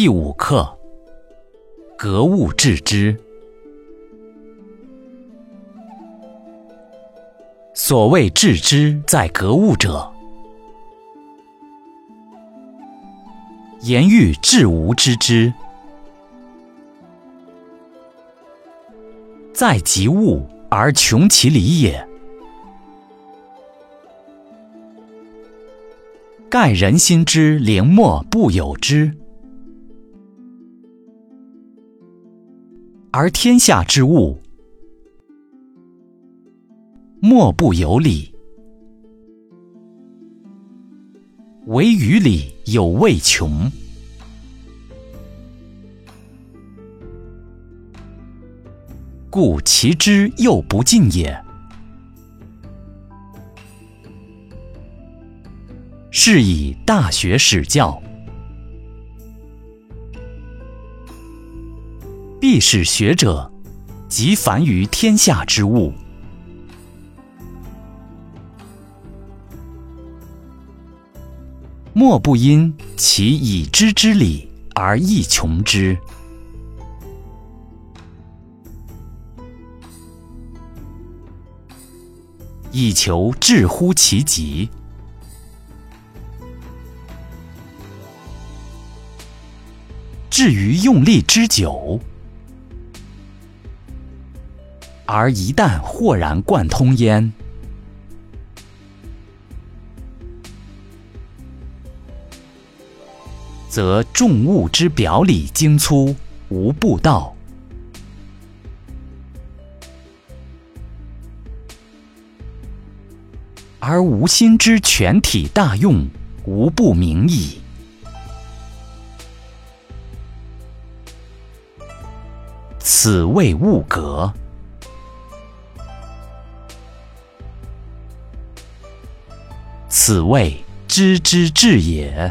第五课：格物致知。所谓致知，在格物者。言欲致无知之，在及物而穷其理也。盖人心之灵墨不有之，而天下之物莫不有理。唯于理有未穷，故其知又不尽也。是以大学始教，必使学者极繁于天下之物。莫不因其已知之理而益穷之，以求至乎其极。至于用力之久，而一旦豁然贯通焉。则众物之表里精粗无不道，而无心之全体大用无不明矣。此谓物格，此谓知之至也。